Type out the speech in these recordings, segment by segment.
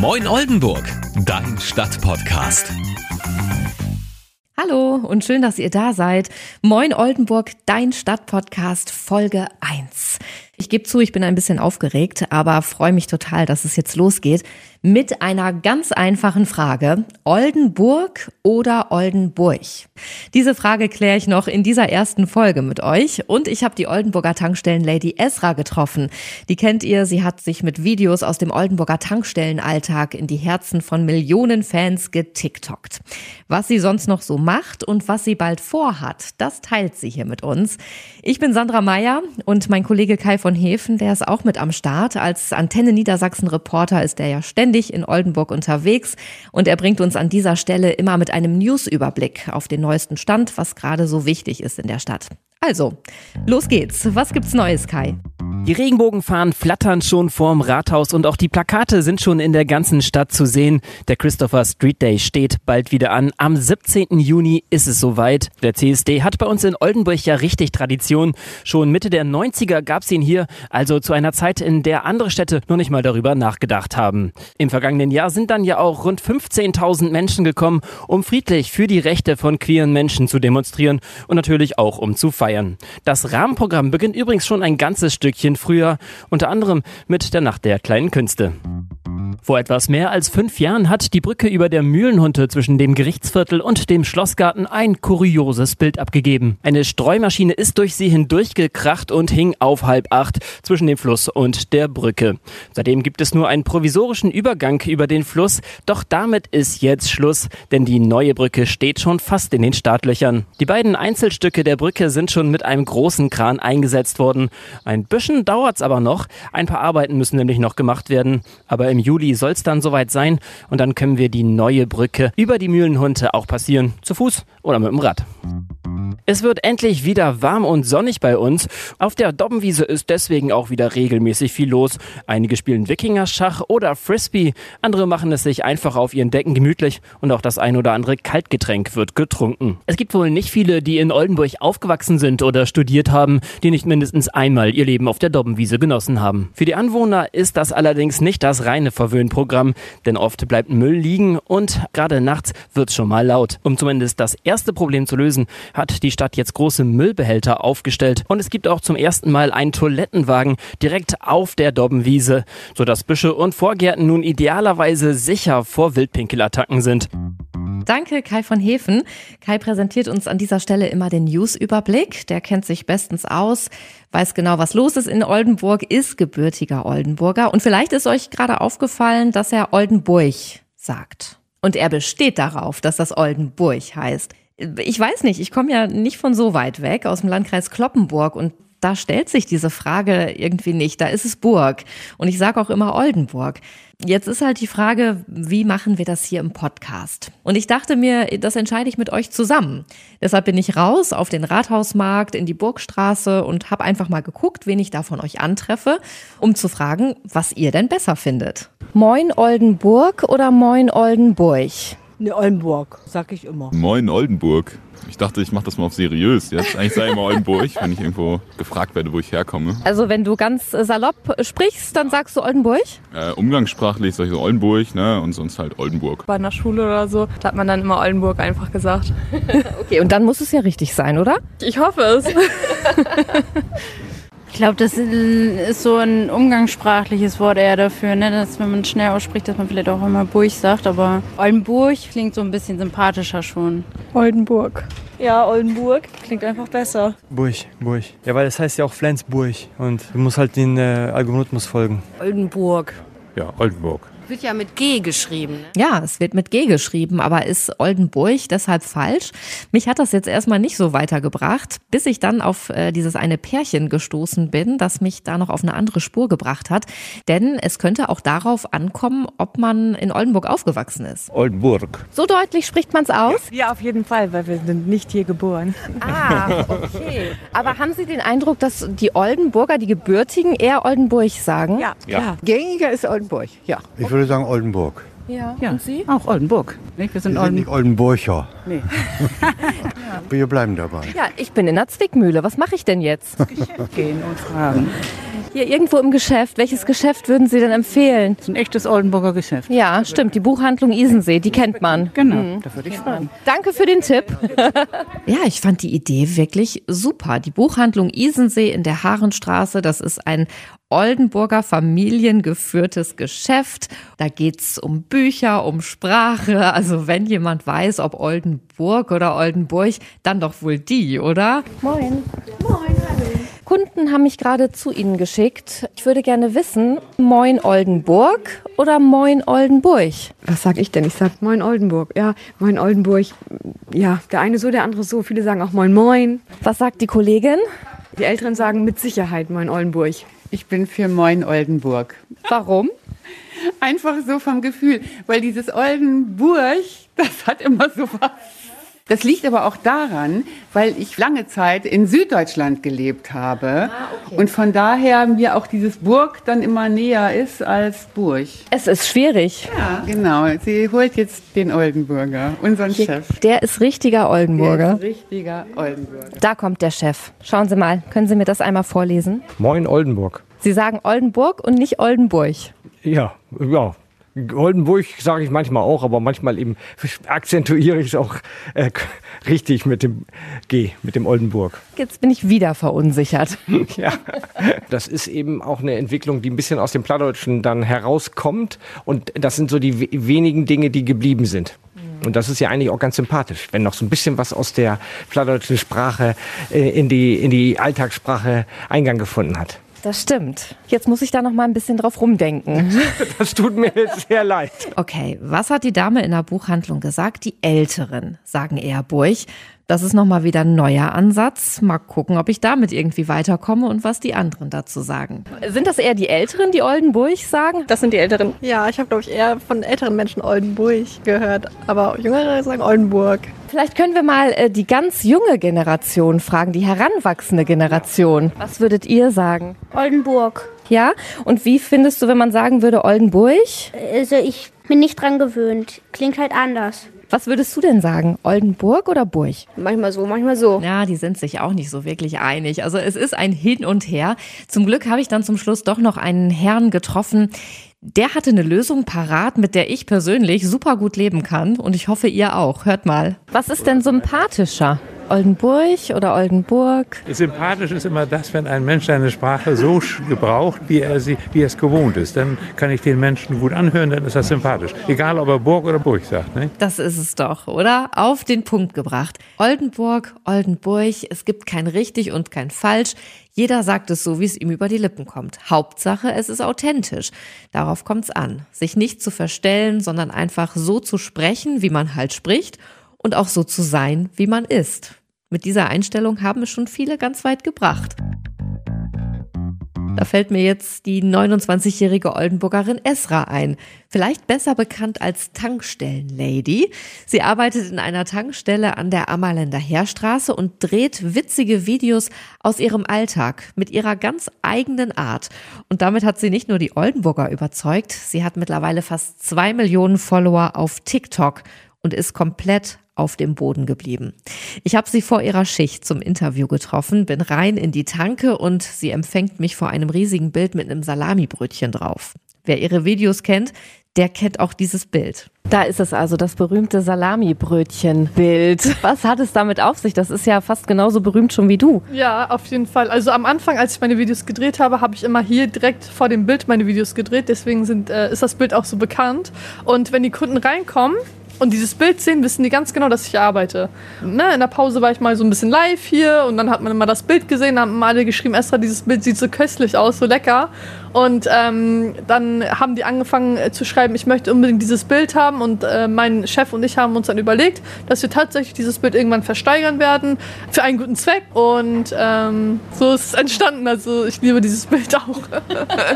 Moin Oldenburg, dein Stadtpodcast. Hallo und schön, dass ihr da seid. Moin Oldenburg, dein Stadtpodcast Folge 1. Ich gebe zu, ich bin ein bisschen aufgeregt, aber freue mich total, dass es jetzt losgeht mit einer ganz einfachen Frage. Oldenburg oder Oldenburg? Diese Frage kläre ich noch in dieser ersten Folge mit euch. Und ich habe die Oldenburger Tankstellen Lady Esra getroffen. Die kennt ihr, sie hat sich mit Videos aus dem Oldenburger Tankstellenalltag in die Herzen von Millionen Fans getiktokt. Was sie sonst noch so macht und was sie bald vorhat, das teilt sie hier mit uns. Ich bin Sandra Meyer und mein Kollege Kai von Hefen, der ist auch mit am Start. Als Antenne Niedersachsen Reporter ist er ja ständig ständig in Oldenburg unterwegs und er bringt uns an dieser Stelle immer mit einem Newsüberblick auf den neuesten Stand, was gerade so wichtig ist in der Stadt. Also, los geht's. Was gibt's Neues, Kai? Die Regenbogenfahnen flattern schon vorm Rathaus und auch die Plakate sind schon in der ganzen Stadt zu sehen. Der Christopher Street Day steht bald wieder an. Am 17. Juni ist es soweit. Der CSD hat bei uns in Oldenburg ja richtig Tradition. Schon Mitte der 90er gab es ihn hier, also zu einer Zeit, in der andere Städte noch nicht mal darüber nachgedacht haben. Im vergangenen Jahr sind dann ja auch rund 15.000 Menschen gekommen, um friedlich für die Rechte von queeren Menschen zu demonstrieren und natürlich auch um zu feiern. Das Rahmenprogramm beginnt übrigens schon ein ganzes Stückchen Stückchen früher, unter anderem mit der Nacht der kleinen Künste. Vor etwas mehr als fünf Jahren hat die Brücke über der Mühlenhunte zwischen dem Gerichtsviertel und dem Schlossgarten ein kurioses Bild abgegeben. Eine Streumaschine ist durch sie hindurchgekracht und hing auf halb acht zwischen dem Fluss und der Brücke. Seitdem gibt es nur einen provisorischen Übergang über den Fluss, doch damit ist jetzt Schluss, denn die neue Brücke steht schon fast in den Startlöchern. Die beiden Einzelstücke der Brücke sind schon mit einem großen Kran eingesetzt worden. Ein bisschen dauert's aber noch. Ein paar Arbeiten müssen nämlich noch gemacht werden, aber im Juli soll es dann soweit sein und dann können wir die neue Brücke über die Mühlenhunte auch passieren. Zu Fuß oder mit dem Rad. Es wird endlich wieder warm und sonnig bei uns. Auf der Dobbenwiese ist deswegen auch wieder regelmäßig viel los. Einige spielen Wikingerschach oder Frisbee, andere machen es sich einfach auf ihren Decken gemütlich und auch das ein oder andere Kaltgetränk wird getrunken. Es gibt wohl nicht viele, die in Oldenburg aufgewachsen sind oder studiert haben, die nicht mindestens einmal ihr Leben auf der Dobbenwiese genossen haben. Für die Anwohner ist das allerdings nicht das reine Verwöhnprogramm, denn oft bleibt Müll liegen und gerade nachts wird es schon mal laut. Um zumindest das erste Problem zu lösen, hat die Stadt jetzt große Müllbehälter aufgestellt und es gibt auch zum ersten Mal einen Toilettenwagen direkt auf der Dobbenwiese, sodass Büsche und Vorgärten nun idealerweise sicher vor Wildpinkelattacken sind. Danke, Kai von Hefen. Kai präsentiert uns an dieser Stelle immer den News-Überblick. Der kennt sich bestens aus, weiß genau, was los ist in Oldenburg, ist gebürtiger Oldenburger. Und vielleicht ist euch gerade aufgefallen, dass er Oldenburg sagt. Und er besteht darauf, dass das Oldenburg heißt ich weiß nicht, ich komme ja nicht von so weit weg aus dem Landkreis Kloppenburg und da stellt sich diese Frage irgendwie nicht. Da ist es Burg. Und ich sage auch immer Oldenburg. Jetzt ist halt die Frage, wie machen wir das hier im Podcast? Und ich dachte mir, das entscheide ich mit euch zusammen. Deshalb bin ich raus auf den Rathausmarkt in die Burgstraße und habe einfach mal geguckt, wen ich da von euch antreffe, um zu fragen, was ihr denn besser findet. Moin Oldenburg oder Moin Oldenburg? Ne, Oldenburg, sag ich immer. Moin Oldenburg. Ich dachte, ich mache das mal auf seriös jetzt. Eigentlich sage ich immer Oldenburg, wenn ich irgendwo gefragt werde, wo ich herkomme. Also wenn du ganz salopp sprichst, dann sagst du Oldenburg? Äh, umgangssprachlich sage ich so Oldenburg ne? und sonst halt Oldenburg. Bei einer Schule oder so, da hat man dann immer Oldenburg einfach gesagt. okay, und dann muss es ja richtig sein, oder? Ich hoffe es. Ich glaube, das ist so ein umgangssprachliches Wort eher dafür, ne? dass wenn man schnell ausspricht, dass man vielleicht auch immer Burg sagt, aber Oldenburg klingt so ein bisschen sympathischer schon. Oldenburg. Ja, Oldenburg klingt einfach besser. Burg, Burg. Ja, weil das heißt ja auch Flensburg und du musst halt den äh, Algorithmus folgen. Oldenburg. Ja, Oldenburg wird ja mit G geschrieben. Ne? Ja, es wird mit G geschrieben, aber ist Oldenburg deshalb falsch? Mich hat das jetzt erstmal nicht so weitergebracht, bis ich dann auf äh, dieses eine Pärchen gestoßen bin, das mich da noch auf eine andere Spur gebracht hat. Denn es könnte auch darauf ankommen, ob man in Oldenburg aufgewachsen ist. Oldenburg. So deutlich spricht man es aus? Ja, auf jeden Fall, weil wir sind nicht hier geboren. Ah, okay. Aber haben Sie den Eindruck, dass die Oldenburger, die Gebürtigen, eher Oldenburg sagen? Ja. ja. Gängiger ist Oldenburg, ja. Ich würde sagen Oldenburg. Ja. ja. Und Sie? Auch Oldenburg. Wir sind, Wir sind Olden nicht Oldenburger. Nee. Wir bleiben dabei. Ja, ich bin in der Zwickmühle. Was mache ich denn jetzt? Gehen und fragen. Hier irgendwo im Geschäft. Welches Geschäft würden Sie denn empfehlen? Das ist ein echtes Oldenburger Geschäft. Ja, stimmt. Die Buchhandlung Isensee, die kennt man. Genau, Mhm. da würde ich fragen. Danke für den Tipp. ja, ich fand die Idee wirklich super. Die Buchhandlung Isensee in der Haarenstraße, das ist ein Oldenburger familiengeführtes Geschäft. Da geht's um Bücher, um Sprache. Also wenn jemand weiß, ob Oldenburg oder Oldenburg, dann doch wohl die, oder? Moin. Moin, Kunden haben mich gerade zu Ihnen geschickt. Ich würde gerne wissen, Moin Oldenburg oder Moin Oldenburg? Was sag ich denn? Ich sag Moin Oldenburg. Ja, Moin Oldenburg. Ja, der eine so, der andere so. Viele sagen auch Moin Moin. Was sagt die Kollegin? Die Älteren sagen mit Sicherheit Moin Oldenburg. Ich bin für Moin Oldenburg. Warum? Einfach so vom Gefühl, weil dieses Oldenburg, das hat immer so was. Das liegt aber auch daran, weil ich lange Zeit in Süddeutschland gelebt habe und von daher mir auch dieses Burg dann immer näher ist als Burg. Es ist schwierig. Ja, genau. Sie holt jetzt den Oldenburger, unseren Chef. Der ist richtiger Der Oldenburger. ist richtiger Oldenburger. Da kommt der Chef. Schauen Sie mal, können Sie mir das einmal vorlesen? Moin Oldenburg. Sie sagen Oldenburg und nicht Oldenburg. Ja, ja. Oldenburg sage ich manchmal auch, aber manchmal eben akzentuiere ich es auch äh, richtig mit dem G, mit dem Oldenburg. Jetzt bin ich wieder verunsichert. ja, das ist eben auch eine Entwicklung, die ein bisschen aus dem Plattdeutschen dann herauskommt. Und das sind so die we- wenigen Dinge, die geblieben sind. Und das ist ja eigentlich auch ganz sympathisch, wenn noch so ein bisschen was aus der plattdeutschen Sprache äh, in, die, in die Alltagssprache Eingang gefunden hat. Das stimmt. Jetzt muss ich da noch mal ein bisschen drauf rumdenken. Das tut mir jetzt sehr leid. Okay, was hat die Dame in der Buchhandlung gesagt? Die Älteren sagen eher Burg. Das ist noch mal wieder ein neuer Ansatz. Mal gucken, ob ich damit irgendwie weiterkomme und was die anderen dazu sagen. Sind das eher die Älteren, die Oldenburg sagen? Das sind die Älteren. Ja, ich habe, glaube ich, eher von älteren Menschen Oldenburg gehört. Aber Jüngere sagen Oldenburg. Vielleicht können wir mal äh, die ganz junge Generation fragen, die heranwachsende Generation. Was würdet ihr sagen? Oldenburg. Ja? Und wie findest du, wenn man sagen würde Oldenburg? Also ich bin nicht dran gewöhnt. Klingt halt anders. Was würdest du denn sagen? Oldenburg oder Burg? Manchmal so, manchmal so. Ja, die sind sich auch nicht so wirklich einig. Also es ist ein Hin und Her. Zum Glück habe ich dann zum Schluss doch noch einen Herrn getroffen. Der hatte eine Lösung parat, mit der ich persönlich super gut leben kann. Und ich hoffe, ihr auch. Hört mal. Was ist denn sympathischer? Oldenburg oder Oldenburg? Sympathisch ist immer das, wenn ein Mensch seine Sprache so gebraucht, wie er, sie, wie er es gewohnt ist. Dann kann ich den Menschen gut anhören, dann ist das sympathisch. Egal, ob er Burg oder Burg sagt. Ne? Das ist es doch, oder? Auf den Punkt gebracht. Oldenburg, Oldenburg, es gibt kein richtig und kein falsch. Jeder sagt es so, wie es ihm über die Lippen kommt. Hauptsache, es ist authentisch. Darauf kommt es an. Sich nicht zu verstellen, sondern einfach so zu sprechen, wie man halt spricht und auch so zu sein, wie man ist. Mit dieser Einstellung haben es schon viele ganz weit gebracht. Da fällt mir jetzt die 29-jährige Oldenburgerin Esra ein. Vielleicht besser bekannt als Tankstellenlady. Sie arbeitet in einer Tankstelle an der Ammerländer Heerstraße und dreht witzige Videos aus ihrem Alltag mit ihrer ganz eigenen Art. Und damit hat sie nicht nur die Oldenburger überzeugt, sie hat mittlerweile fast zwei Millionen Follower auf TikTok und ist komplett auf dem Boden geblieben. Ich habe sie vor ihrer Schicht zum Interview getroffen, bin rein in die Tanke und sie empfängt mich vor einem riesigen Bild mit einem Salamibrötchen drauf. Wer ihre Videos kennt, der kennt auch dieses Bild. Da ist es also, das berühmte Salamibrötchen-Bild. Was hat es damit auf sich? Das ist ja fast genauso berühmt schon wie du. Ja, auf jeden Fall. Also am Anfang, als ich meine Videos gedreht habe, habe ich immer hier direkt vor dem Bild meine Videos gedreht. Deswegen sind, äh, ist das Bild auch so bekannt. Und wenn die Kunden reinkommen und dieses Bild sehen, wissen die ganz genau, dass ich arbeite. Ne, in der Pause war ich mal so ein bisschen live hier und dann hat man immer das Bild gesehen, haben alle geschrieben, Esra, dieses Bild sieht so köstlich aus, so lecker. Und ähm, dann haben die angefangen äh, zu schreiben, ich möchte unbedingt dieses Bild haben. Und äh, mein Chef und ich haben uns dann überlegt, dass wir tatsächlich dieses Bild irgendwann versteigern werden für einen guten Zweck. Und ähm, so ist es entstanden. Also ich liebe dieses Bild auch.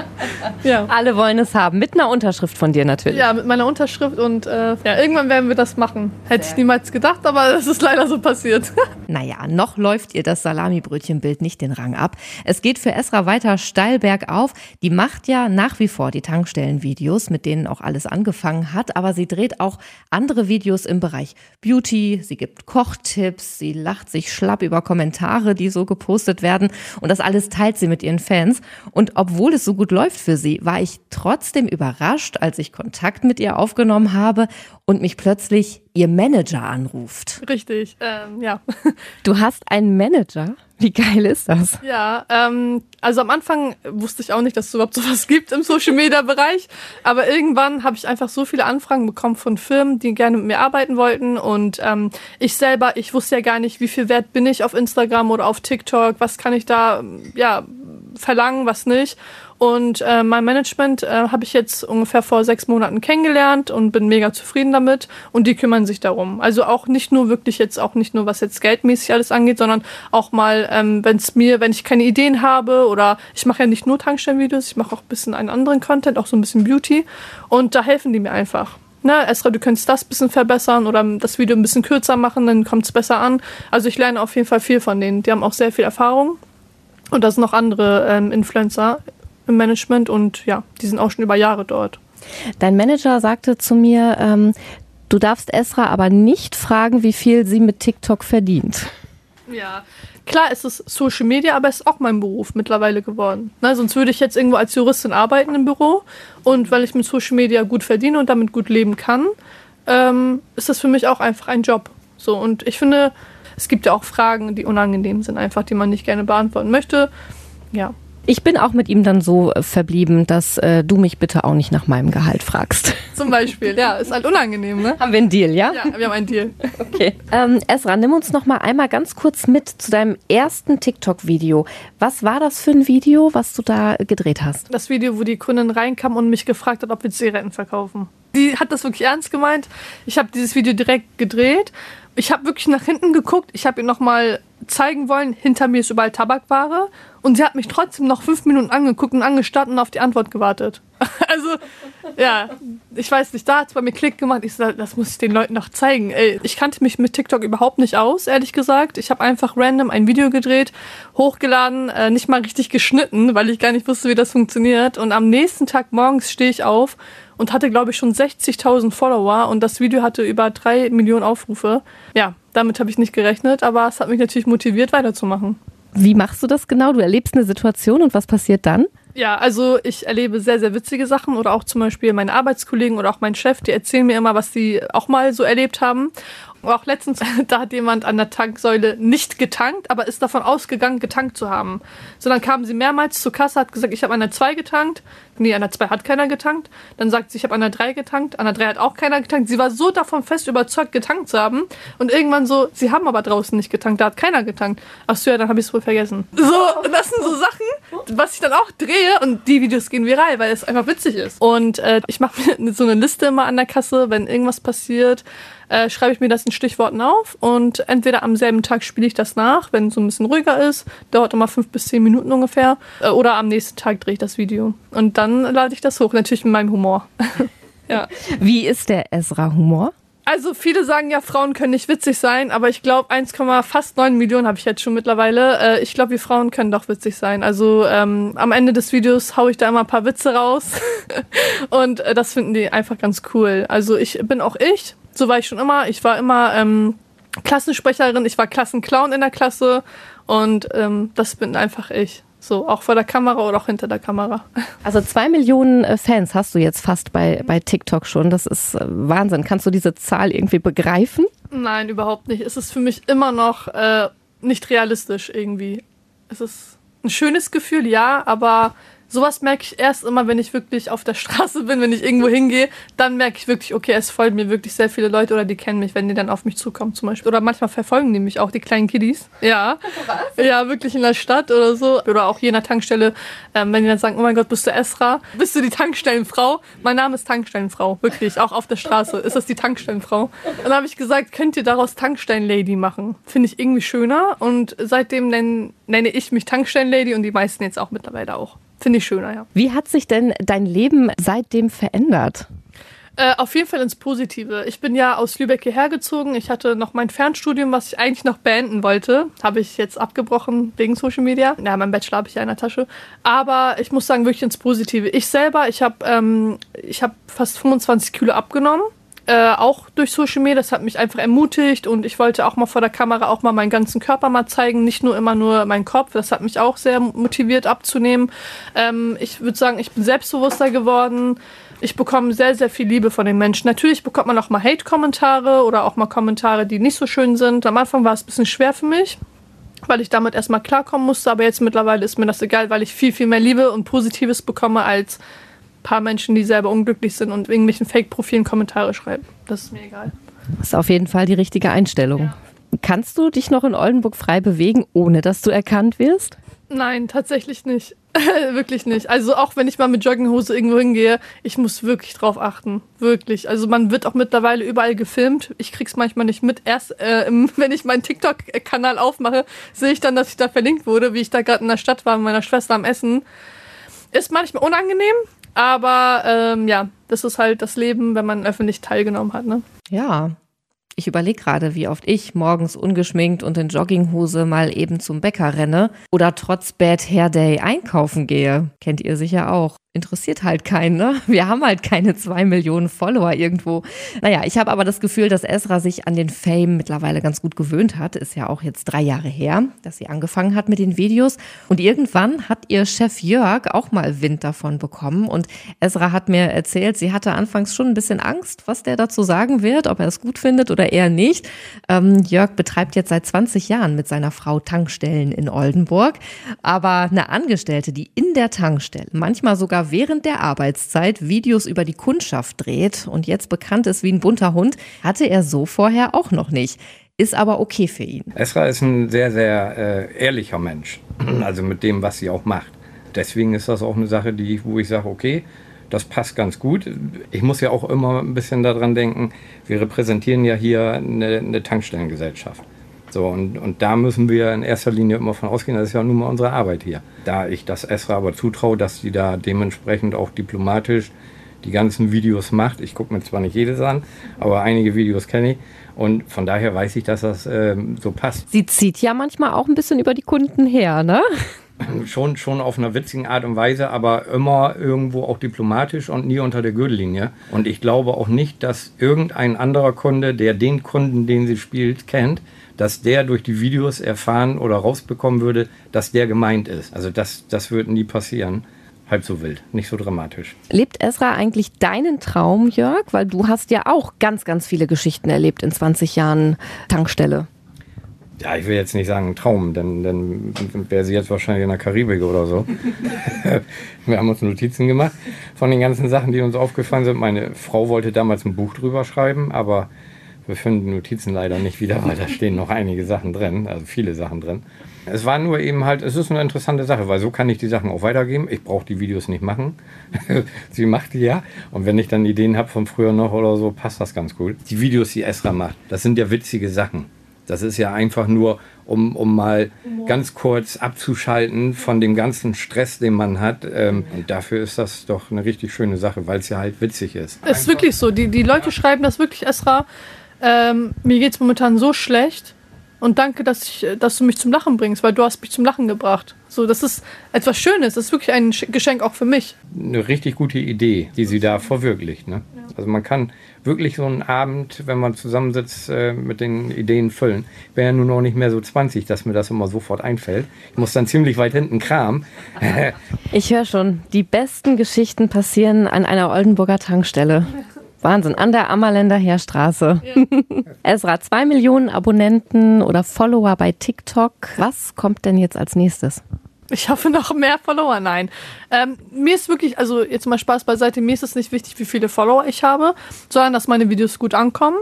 ja. Alle wollen es haben, mit einer Unterschrift von dir natürlich. Ja, mit meiner Unterschrift und äh, ja, irgendwann werden wir das machen. Hätte ich niemals gedacht, aber es ist leider so passiert. Naja, noch läuft ihr das Salamibrötchenbild nicht den Rang ab. Es geht für Esra weiter steil bergauf. Die macht ja nach wie vor die Tankstellenvideos, mit denen auch alles angefangen hat, aber sie dreht auch andere Videos im Bereich Beauty, sie gibt Kochtipps, sie lacht sich schlapp über Kommentare, die so gepostet werden und das alles teilt sie mit ihren Fans. Und obwohl es so gut läuft für sie, war ich trotzdem überrascht, als ich Kontakt mit ihr aufgenommen habe und mich plötzlich ihr Manager anruft. Richtig, ähm, ja. Du hast einen Manager? Wie geil ist das? Ja, ähm, also am Anfang wusste ich auch nicht, dass es überhaupt sowas gibt im Social Media Bereich. Aber irgendwann habe ich einfach so viele Anfragen bekommen von Firmen, die gerne mit mir arbeiten wollten. Und ähm, ich selber, ich wusste ja gar nicht, wie viel wert bin ich auf Instagram oder auf TikTok, was kann ich da ja verlangen, was nicht. Und äh, mein Management äh, habe ich jetzt ungefähr vor sechs Monaten kennengelernt und bin mega zufrieden damit. Und die kümmern sich darum. Also auch nicht nur wirklich jetzt auch nicht nur was jetzt geldmäßig alles angeht, sondern auch mal, ähm, wenn es mir, wenn ich keine Ideen habe oder ich mache ja nicht nur Tankstellenvideos, ich mache auch ein bisschen einen anderen Content, auch so ein bisschen Beauty. Und da helfen die mir einfach. Na, Esra, du könntest das ein bisschen verbessern oder das Video ein bisschen kürzer machen, dann kommt es besser an. Also ich lerne auf jeden Fall viel von denen. Die haben auch sehr viel Erfahrung. Und da sind noch andere ähm, Influencer im Management und ja, die sind auch schon über Jahre dort. Dein Manager sagte zu mir, ähm, du darfst Esra aber nicht fragen, wie viel sie mit TikTok verdient. Ja, klar ist es Social Media, aber es ist auch mein Beruf mittlerweile geworden. Ne, sonst würde ich jetzt irgendwo als Juristin arbeiten im Büro und weil ich mit Social Media gut verdiene und damit gut leben kann, ähm, ist das für mich auch einfach ein Job. So und ich finde, es gibt ja auch Fragen, die unangenehm sind, einfach die man nicht gerne beantworten möchte. Ja, Ich bin auch mit ihm dann so äh, verblieben, dass äh, du mich bitte auch nicht nach meinem Gehalt fragst. Zum Beispiel, ja, ist halt unangenehm, ne? Haben wir einen Deal, ja? Ja, wir haben einen Deal. Okay. Ähm, Esra, nimm uns noch mal einmal ganz kurz mit zu deinem ersten TikTok-Video. Was war das für ein Video, was du da gedreht hast? Das Video, wo die Kundin reinkam und mich gefragt hat, ob wir Zigaretten verkaufen. Die hat das wirklich ernst gemeint. Ich habe dieses Video direkt gedreht. Ich habe wirklich nach hinten geguckt. Ich habe ihr nochmal zeigen wollen, hinter mir ist überall Tabakware. Und sie hat mich trotzdem noch fünf Minuten angeguckt und angestarrt und auf die Antwort gewartet. Ja, ich weiß nicht, da hat es bei mir Klick gemacht. Ich sag, das muss ich den Leuten noch zeigen. Ey, ich kannte mich mit TikTok überhaupt nicht aus, ehrlich gesagt. Ich habe einfach random ein Video gedreht, hochgeladen, äh, nicht mal richtig geschnitten, weil ich gar nicht wusste, wie das funktioniert. Und am nächsten Tag morgens stehe ich auf und hatte, glaube ich, schon 60.000 Follower und das Video hatte über drei Millionen Aufrufe. Ja, damit habe ich nicht gerechnet, aber es hat mich natürlich motiviert, weiterzumachen. Wie machst du das genau? Du erlebst eine Situation und was passiert dann? Ja, also ich erlebe sehr, sehr witzige Sachen oder auch zum Beispiel meine Arbeitskollegen oder auch mein Chef, die erzählen mir immer, was sie auch mal so erlebt haben. Auch letztens, da hat jemand an der Tanksäule nicht getankt, aber ist davon ausgegangen, getankt zu haben. So, dann kamen sie mehrmals zur Kasse, hat gesagt, ich habe an der 2 getankt. Nee, an der 2 hat keiner getankt. Dann sagt sie, ich habe an der 3 getankt. An der 3 hat auch keiner getankt. Sie war so davon fest überzeugt, getankt zu haben. Und irgendwann so, sie haben aber draußen nicht getankt, da hat keiner getankt. Ach so, ja, dann habe ich es wohl vergessen. So, das sind so Sachen, was ich dann auch drehe und die Videos gehen viral, weil es einfach witzig ist. Und äh, ich mache mir so eine Liste immer an der Kasse, wenn irgendwas passiert, äh, schreibe ich mir das in Stichworten auf und entweder am selben Tag spiele ich das nach, wenn es so ein bisschen ruhiger ist, dauert immer fünf bis zehn Minuten ungefähr, äh, oder am nächsten Tag drehe ich das Video. Und dann lade ich das hoch, natürlich mit meinem Humor. ja. Wie ist der Esra-Humor? Also viele sagen ja, Frauen können nicht witzig sein, aber ich glaube 1, fast 9 Millionen habe ich jetzt schon mittlerweile. Äh, ich glaube, wir Frauen können doch witzig sein. Also ähm, am Ende des Videos haue ich da immer ein paar Witze raus und äh, das finden die einfach ganz cool. Also ich bin auch ich, so war ich schon immer. Ich war immer ähm, Klassensprecherin, ich war Klassenclown in der Klasse und ähm, das bin einfach ich. So, auch vor der Kamera oder auch hinter der Kamera. Also zwei Millionen äh, Fans hast du jetzt fast bei, bei TikTok schon. Das ist äh, Wahnsinn. Kannst du diese Zahl irgendwie begreifen? Nein, überhaupt nicht. Es ist für mich immer noch äh, nicht realistisch irgendwie. Es ist ein schönes Gefühl, ja, aber sowas merke ich erst immer, wenn ich wirklich auf der Straße bin, wenn ich irgendwo hingehe. Dann merke ich wirklich, okay, es folgen mir wirklich sehr viele Leute oder die kennen mich, wenn die dann auf mich zukommen zum Beispiel. Oder manchmal verfolgen die mich auch, die kleinen Kiddies. Ja. Was? Ja, wirklich in der Stadt oder so. Oder auch hier in der Tankstelle, ähm, wenn die dann sagen, oh mein Gott, bist du Esra? Bist du die Tankstellenfrau? Mein Name ist Tankstellenfrau, wirklich. Auch auf der Straße ist das die Tankstellenfrau. Und dann habe ich gesagt, könnt ihr daraus Tankstellenlady machen? Finde ich irgendwie schöner. Und seitdem nenne, nenne ich mich Tankstellenlady und die meisten jetzt auch mittlerweile auch. Finde ich schöner, ja. Wie hat sich denn dein Leben seitdem verändert? Äh, auf jeden Fall ins Positive. Ich bin ja aus Lübeck hierher gezogen. Ich hatte noch mein Fernstudium, was ich eigentlich noch beenden wollte. Habe ich jetzt abgebrochen wegen Social Media. Ja, mein Bachelor habe ich ja in der Tasche. Aber ich muss sagen, wirklich ins Positive. Ich selber, ich habe ähm, ich hab fast 25 Kilo abgenommen. Äh, auch durch Social Media, das hat mich einfach ermutigt und ich wollte auch mal vor der Kamera auch mal meinen ganzen Körper mal zeigen, nicht nur immer nur meinen Kopf. Das hat mich auch sehr motiviert abzunehmen. Ähm, ich würde sagen, ich bin selbstbewusster geworden ich bekomme sehr, sehr viel Liebe von den Menschen. Natürlich bekommt man auch mal Hate-Kommentare oder auch mal Kommentare, die nicht so schön sind. Am Anfang war es ein bisschen schwer für mich, weil ich damit erstmal klarkommen musste. Aber jetzt mittlerweile ist mir das egal, weil ich viel, viel mehr Liebe und Positives bekomme als paar Menschen, die selber unglücklich sind und irgendwelchen Fake-Profilen Kommentare schreiben. Das ist mir egal. Das ist auf jeden Fall die richtige Einstellung. Ja. Kannst du dich noch in Oldenburg frei bewegen, ohne dass du erkannt wirst? Nein, tatsächlich nicht. wirklich nicht. Also auch wenn ich mal mit Jogginghose irgendwo hingehe, ich muss wirklich drauf achten. Wirklich. Also man wird auch mittlerweile überall gefilmt. Ich krieg's manchmal nicht mit. Erst äh, wenn ich meinen TikTok-Kanal aufmache, sehe ich dann, dass ich da verlinkt wurde, wie ich da gerade in der Stadt war mit meiner Schwester am Essen. Ist manchmal unangenehm, aber ähm, ja, das ist halt das Leben, wenn man öffentlich teilgenommen hat. Ne? Ja, ich überlege gerade, wie oft ich morgens ungeschminkt und in Jogginghose mal eben zum Bäcker renne oder trotz Bad Hair Day einkaufen gehe. Kennt ihr sicher auch interessiert halt keinen. Ne? Wir haben halt keine zwei Millionen Follower irgendwo. Naja, ich habe aber das Gefühl, dass Esra sich an den Fame mittlerweile ganz gut gewöhnt hat. Ist ja auch jetzt drei Jahre her, dass sie angefangen hat mit den Videos. Und irgendwann hat ihr Chef Jörg auch mal Wind davon bekommen. Und Esra hat mir erzählt, sie hatte anfangs schon ein bisschen Angst, was der dazu sagen wird, ob er es gut findet oder eher nicht. Ähm, Jörg betreibt jetzt seit 20 Jahren mit seiner Frau Tankstellen in Oldenburg. Aber eine Angestellte, die in der Tankstelle manchmal sogar während der Arbeitszeit Videos über die Kundschaft dreht und jetzt bekannt ist wie ein bunter Hund, hatte er so vorher auch noch nicht. Ist aber okay für ihn. Esra ist ein sehr, sehr äh, ehrlicher Mensch. Also mit dem, was sie auch macht. Deswegen ist das auch eine Sache, die, wo ich sage, okay, das passt ganz gut. Ich muss ja auch immer ein bisschen daran denken, wir repräsentieren ja hier eine, eine Tankstellengesellschaft. So, und, und da müssen wir in erster Linie immer von ausgehen, das ist ja nun mal unsere Arbeit hier. Da ich das Esra aber zutraue, dass sie da dementsprechend auch diplomatisch die ganzen Videos macht. Ich gucke mir zwar nicht jedes an, aber einige Videos kenne ich. Und von daher weiß ich, dass das ähm, so passt. Sie zieht ja manchmal auch ein bisschen über die Kunden her, ne? Schon, schon auf einer witzigen Art und Weise, aber immer irgendwo auch diplomatisch und nie unter der Gürtellinie. Und ich glaube auch nicht, dass irgendein anderer Kunde, der den Kunden, den sie spielt, kennt, dass der durch die Videos erfahren oder rausbekommen würde, dass der gemeint ist. Also das, das würde nie passieren. Halb so wild, nicht so dramatisch. Lebt Esra eigentlich deinen Traum, Jörg? Weil du hast ja auch ganz, ganz viele Geschichten erlebt in 20 Jahren Tankstelle. Ja, ich will jetzt nicht sagen Traum, denn dann wäre sie jetzt wahrscheinlich in der Karibik oder so. Wir haben uns Notizen gemacht von den ganzen Sachen, die uns aufgefallen sind. Meine Frau wollte damals ein Buch drüber schreiben, aber wir finden die Notizen leider nicht wieder, weil da stehen noch einige Sachen drin, also viele Sachen drin. Es war nur eben halt, es ist eine interessante Sache, weil so kann ich die Sachen auch weitergeben. Ich brauche die Videos nicht machen. Sie macht die ja. Und wenn ich dann Ideen habe von früher noch oder so, passt das ganz cool. Die Videos, die Esra macht, das sind ja witzige Sachen. Das ist ja einfach nur, um, um mal ganz kurz abzuschalten von dem ganzen Stress, den man hat. Ähm, und dafür ist das doch eine richtig schöne Sache, weil es ja halt witzig ist. Es ist wirklich so. Die, die Leute schreiben das wirklich, Esra ähm, mir geht es momentan so schlecht und danke, dass, ich, dass du mich zum Lachen bringst, weil du hast mich zum Lachen gebracht. So, das ist etwas Schönes, das ist wirklich ein Geschenk auch für mich. Eine richtig gute Idee, die sie da verwirklicht. Ne? Ja. Also man kann wirklich so einen Abend, wenn man zusammensitzt, äh, mit den Ideen füllen. Ich bin ja nun noch nicht mehr so 20, dass mir das immer sofort einfällt. Ich muss dann ziemlich weit hinten kramen. ich höre schon, die besten Geschichten passieren an einer Oldenburger Tankstelle. Wahnsinn, an der Ammerländer Heerstraße. Ja. Esra, zwei Millionen Abonnenten oder Follower bei TikTok. Was kommt denn jetzt als nächstes? Ich hoffe noch mehr Follower, nein. Ähm, mir ist wirklich, also jetzt mal Spaß beiseite, mir ist es nicht wichtig, wie viele Follower ich habe, sondern dass meine Videos gut ankommen,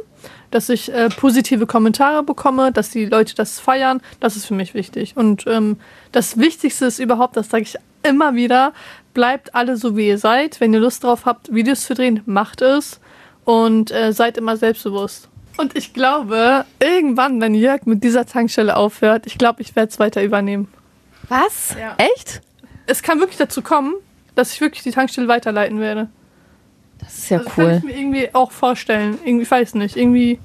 dass ich äh, positive Kommentare bekomme, dass die Leute das feiern. Das ist für mich wichtig. Und ähm, das Wichtigste ist überhaupt, das sage ich immer wieder, bleibt alle so, wie ihr seid. Wenn ihr Lust drauf habt, Videos zu drehen, macht es und äh, seid immer selbstbewusst. Und ich glaube, irgendwann, wenn Jörg mit dieser Tankstelle aufhört, ich glaube, ich werde es weiter übernehmen. Was? Ja. Echt? Es kann wirklich dazu kommen, dass ich wirklich die Tankstelle weiterleiten werde. Das ist ja also Kann cool. ich mir irgendwie auch vorstellen. Irgendwie, ich weiß nicht, irgendwie.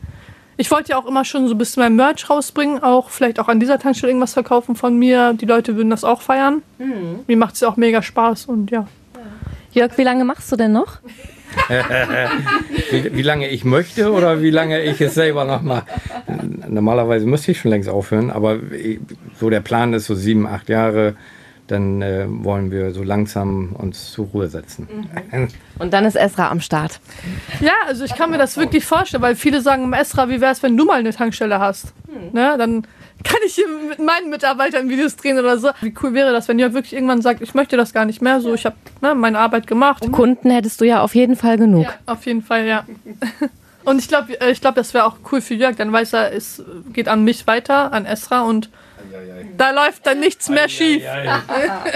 Ich wollte ja auch immer schon so ein bisschen mein Merch rausbringen, auch vielleicht auch an dieser Tankstelle irgendwas verkaufen von mir. Die Leute würden das auch feiern. Mhm. Mir macht es ja auch mega Spaß und ja. Jörg, wie lange machst du denn noch? wie, wie lange ich möchte oder wie lange ich es selber noch mache. Normalerweise müsste ich schon längst aufhören, aber so der Plan ist so sieben, acht Jahre. Dann äh, wollen wir so langsam uns zur Ruhe setzen. Und dann ist Esra am Start. Ja, also ich kann mir das wirklich vorstellen, weil viele sagen Esra, wie wäre es, wenn du mal eine Tankstelle hast? Ne? Dann kann ich hier mit meinen Mitarbeitern Videos drehen oder so. Wie cool wäre das, wenn Jörg wirklich irgendwann sagt, ich möchte das gar nicht mehr, so ich habe ne, meine Arbeit gemacht. Kunden hättest du ja auf jeden Fall genug. Ja, auf jeden Fall, ja. Und ich glaube, ich glaub, das wäre auch cool für Jörg, dann weiß er, es geht an mich weiter, an Esra und da läuft dann nichts mehr schief.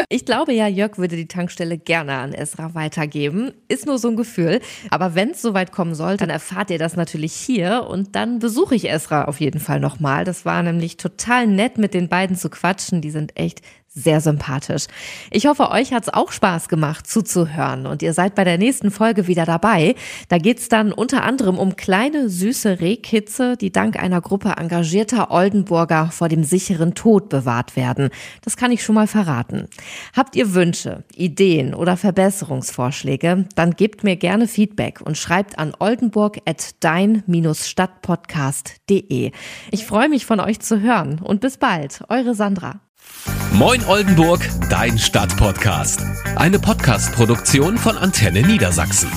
Ich glaube ja, Jörg würde die Tankstelle gerne an Esra weitergeben. Ist nur so ein Gefühl. Aber wenn es soweit kommen sollte, dann erfahrt ihr das natürlich hier und dann besuche ich Esra auf jeden Fall nochmal. Das war nämlich total nett, mit den beiden zu quatschen. Die sind echt sehr sympathisch. Ich hoffe, euch hat's auch Spaß gemacht zuzuhören und ihr seid bei der nächsten Folge wieder dabei. Da geht's dann unter anderem um kleine, süße Rehkitze, die dank einer Gruppe engagierter Oldenburger vor dem sicheren Tod bewahrt werden. Das kann ich schon mal verraten. Habt ihr Wünsche, Ideen oder Verbesserungsvorschläge, dann gebt mir gerne Feedback und schreibt an oldenburg.dein-stadtpodcast.de. Ich freue mich von euch zu hören und bis bald. Eure Sandra. Moin Oldenburg, dein Stadtpodcast. Eine Podcast-Produktion von Antenne Niedersachsen.